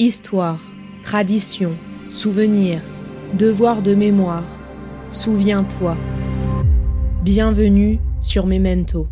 Histoire, tradition, souvenir, devoir de mémoire. Souviens-toi. Bienvenue sur Memento.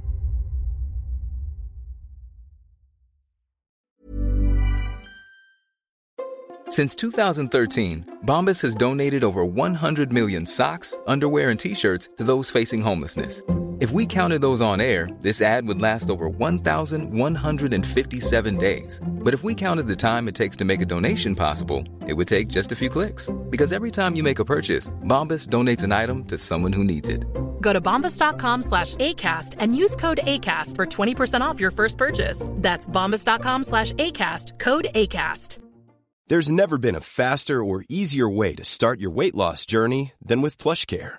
Since 2013, Bombas has donated over 100 million socks, underwear, and t shirts to those facing homelessness. If we counted those on air, this ad would last over 1,157 days. But if we counted the time it takes to make a donation possible, it would take just a few clicks. Because every time you make a purchase, Bombas donates an item to someone who needs it. Go to bombas.com slash ACAST and use code ACAST for 20% off your first purchase. That's bombas.com slash ACAST, code ACAST. There's never been a faster or easier way to start your weight loss journey than with PlushCare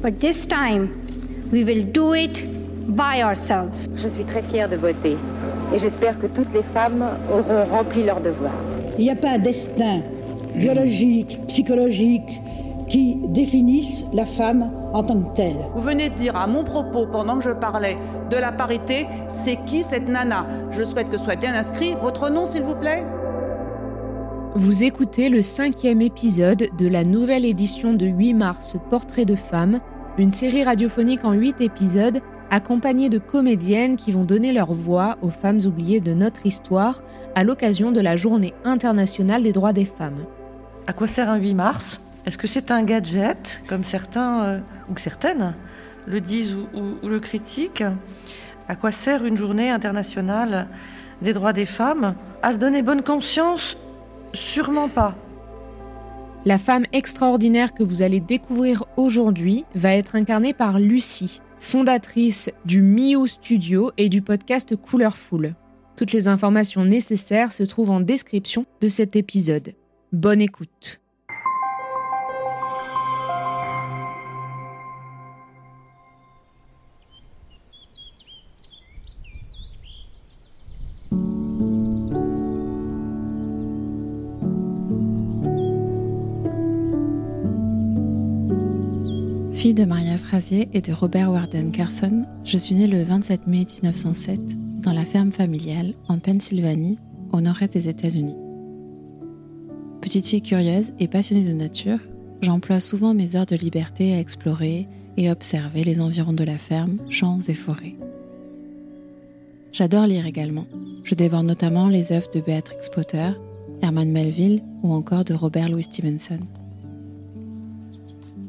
But this time, we will do it by ourselves. Je suis très fière de voter et j'espère que toutes les femmes auront rempli leur devoir. Il n'y a pas un destin biologique, psychologique qui définisse la femme en tant que telle. Vous venez de dire à mon propos, pendant que je parlais de la parité, c'est qui cette nana? Je souhaite que soit bien inscrit votre nom, s'il vous plaît. Vous écoutez le cinquième épisode de la nouvelle édition de 8 mars Portrait de femme, une série radiophonique en 8 épisodes accompagnée de comédiennes qui vont donner leur voix aux femmes oubliées de notre histoire à l'occasion de la Journée internationale des droits des femmes. À quoi sert un 8 mars? Est-ce que c'est un gadget, comme certains euh, ou certaines le disent ou, ou le critiquent? À quoi sert une journée internationale des droits des femmes? À se donner bonne conscience Sûrement pas. La femme extraordinaire que vous allez découvrir aujourd'hui va être incarnée par Lucie, fondatrice du Miu Studio et du podcast Couleur Toutes les informations nécessaires se trouvent en description de cet épisode. Bonne écoute. De Maria Frazier et de Robert Warden Carson, je suis née le 27 mai 1907 dans la ferme familiale en Pennsylvanie, au nord-est des États-Unis. Petite fille curieuse et passionnée de nature, j'emploie souvent mes heures de liberté à explorer et observer les environs de la ferme, champs et forêts. J'adore lire également. Je dévore notamment les œuvres de Beatrix Potter, Herman Melville ou encore de Robert Louis Stevenson.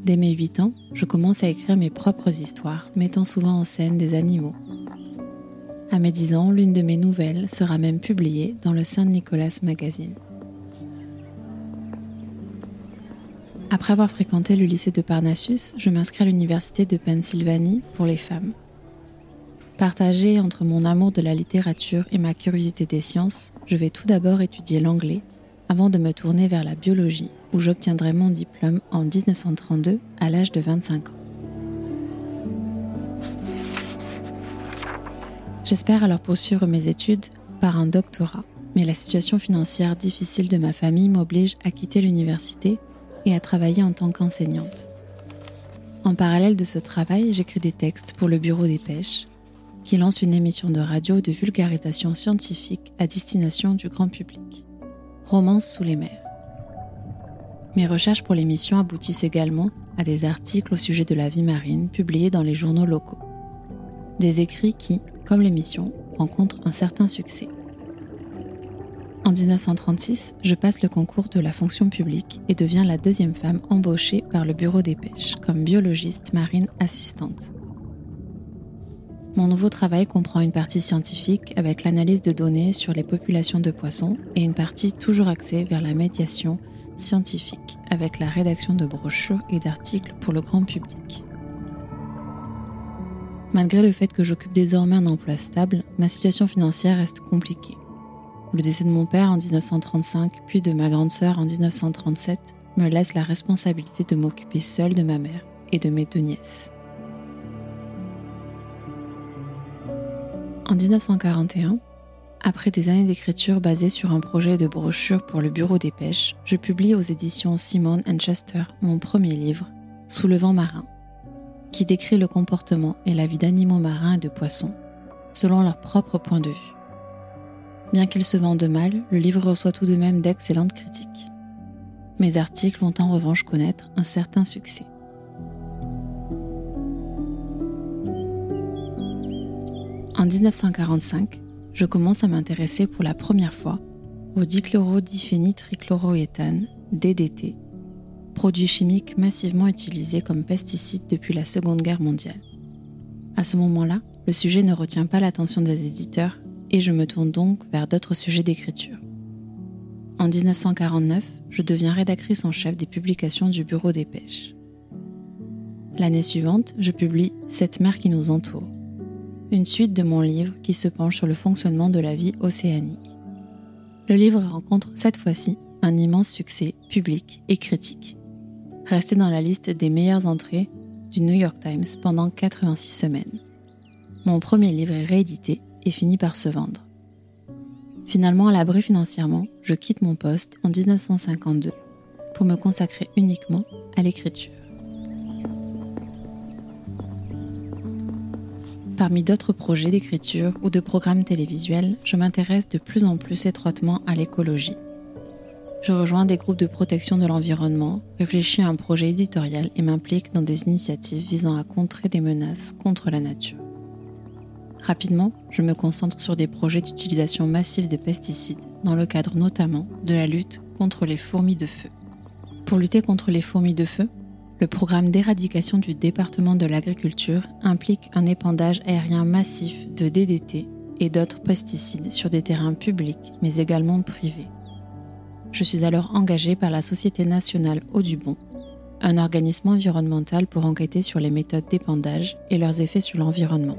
Dès mes 8 ans, je commence à écrire mes propres histoires, mettant souvent en scène des animaux. À mes 10 ans, l'une de mes nouvelles sera même publiée dans le Saint-Nicolas Magazine. Après avoir fréquenté le lycée de Parnassus, je m'inscris à l'université de Pennsylvanie pour les femmes. Partagée entre mon amour de la littérature et ma curiosité des sciences, je vais tout d'abord étudier l'anglais avant de me tourner vers la biologie, où j'obtiendrai mon diplôme en 1932 à l'âge de 25 ans. J'espère alors poursuivre mes études par un doctorat, mais la situation financière difficile de ma famille m'oblige à quitter l'université et à travailler en tant qu'enseignante. En parallèle de ce travail, j'écris des textes pour le Bureau des pêches, qui lance une émission de radio de vulgarisation scientifique à destination du grand public. Romance sous les mers. Mes recherches pour l'émission aboutissent également à des articles au sujet de la vie marine publiés dans les journaux locaux. Des écrits qui, comme l'émission, rencontrent un certain succès. En 1936, je passe le concours de la fonction publique et deviens la deuxième femme embauchée par le Bureau des pêches comme biologiste marine assistante. Mon nouveau travail comprend une partie scientifique avec l'analyse de données sur les populations de poissons et une partie toujours axée vers la médiation scientifique avec la rédaction de brochures et d'articles pour le grand public. Malgré le fait que j'occupe désormais un emploi stable, ma situation financière reste compliquée. Le décès de mon père en 1935, puis de ma grande sœur en 1937, me laisse la responsabilité de m'occuper seule de ma mère et de mes deux nièces. En 1941, après des années d'écriture basées sur un projet de brochure pour le Bureau des pêches, je publie aux éditions Simon Chester mon premier livre, Sous le vent marin, qui décrit le comportement et la vie d'animaux marins et de poissons, selon leur propre point de vue. Bien qu'il se vende mal, le livre reçoit tout de même d'excellentes critiques. Mes articles vont en revanche connaître un certain succès. En 1945, je commence à m'intéresser pour la première fois au dichlorodiphénitrichloroéthane, DDT, produit chimique massivement utilisé comme pesticide depuis la Seconde Guerre mondiale. À ce moment-là, le sujet ne retient pas l'attention des éditeurs et je me tourne donc vers d'autres sujets d'écriture. En 1949, je deviens rédactrice en chef des publications du Bureau des pêches. L'année suivante, je publie Cette mer qui nous entoure, une suite de mon livre qui se penche sur le fonctionnement de la vie océanique. Le livre rencontre cette fois-ci un immense succès public et critique, resté dans la liste des meilleures entrées du New York Times pendant 86 semaines. Mon premier livre est réédité et finit par se vendre. Finalement, à l'abri financièrement, je quitte mon poste en 1952 pour me consacrer uniquement à l'écriture. Parmi d'autres projets d'écriture ou de programmes télévisuels, je m'intéresse de plus en plus étroitement à l'écologie. Je rejoins des groupes de protection de l'environnement, réfléchis à un projet éditorial et m'implique dans des initiatives visant à contrer des menaces contre la nature. Rapidement, je me concentre sur des projets d'utilisation massive de pesticides, dans le cadre notamment de la lutte contre les fourmis de feu. Pour lutter contre les fourmis de feu, le programme d'éradication du département de l'agriculture implique un épandage aérien massif de DDT et d'autres pesticides sur des terrains publics, mais également privés. Je suis alors engagée par la Société nationale Audubon, un organisme environnemental pour enquêter sur les méthodes d'épandage et leurs effets sur l'environnement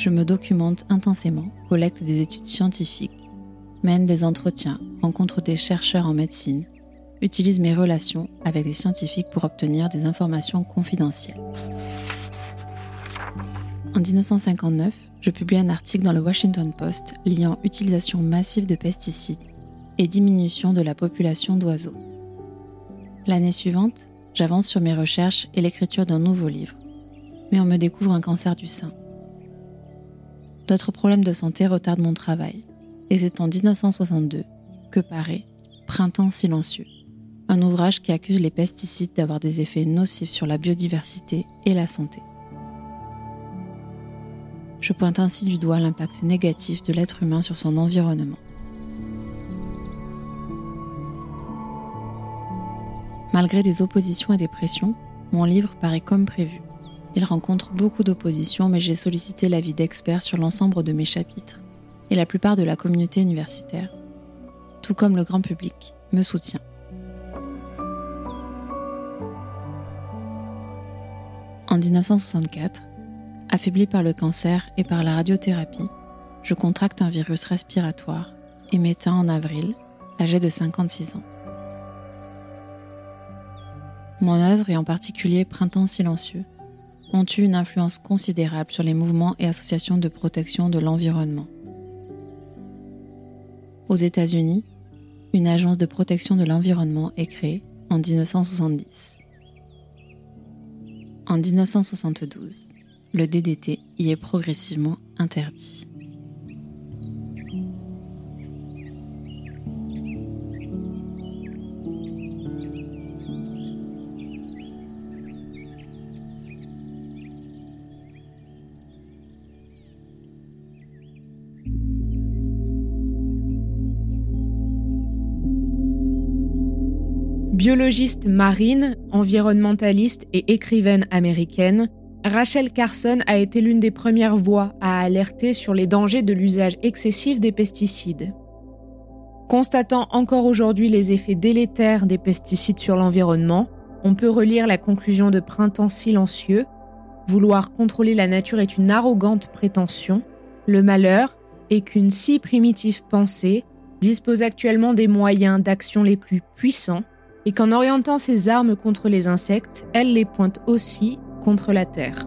je me documente intensément, collecte des études scientifiques, mène des entretiens, rencontre des chercheurs en médecine, utilise mes relations avec les scientifiques pour obtenir des informations confidentielles. En 1959, je publie un article dans le Washington Post liant utilisation massive de pesticides et diminution de la population d'oiseaux. L'année suivante, j'avance sur mes recherches et l'écriture d'un nouveau livre, mais on me découvre un cancer du sein. D'autres problèmes de santé retardent mon travail. Et c'est en 1962 que paraît Printemps silencieux, un ouvrage qui accuse les pesticides d'avoir des effets nocifs sur la biodiversité et la santé. Je pointe ainsi du doigt l'impact négatif de l'être humain sur son environnement. Malgré des oppositions et des pressions, mon livre paraît comme prévu. Il rencontre beaucoup d'opposition, mais j'ai sollicité l'avis d'experts sur l'ensemble de mes chapitres, et la plupart de la communauté universitaire, tout comme le grand public, me soutient. En 1964, affaibli par le cancer et par la radiothérapie, je contracte un virus respiratoire et m'éteins en avril, âgé de 56 ans. Mon œuvre, et en particulier Printemps silencieux, ont eu une influence considérable sur les mouvements et associations de protection de l'environnement. Aux États-Unis, une agence de protection de l'environnement est créée en 1970. En 1972, le DDT y est progressivement interdit. Biologiste marine, environnementaliste et écrivaine américaine, Rachel Carson a été l'une des premières voix à alerter sur les dangers de l'usage excessif des pesticides. Constatant encore aujourd'hui les effets délétères des pesticides sur l'environnement, on peut relire la conclusion de Printemps silencieux. Vouloir contrôler la nature est une arrogante prétention. Le malheur est qu'une si primitive pensée dispose actuellement des moyens d'action les plus puissants et qu'en orientant ses armes contre les insectes, elle les pointe aussi contre la Terre.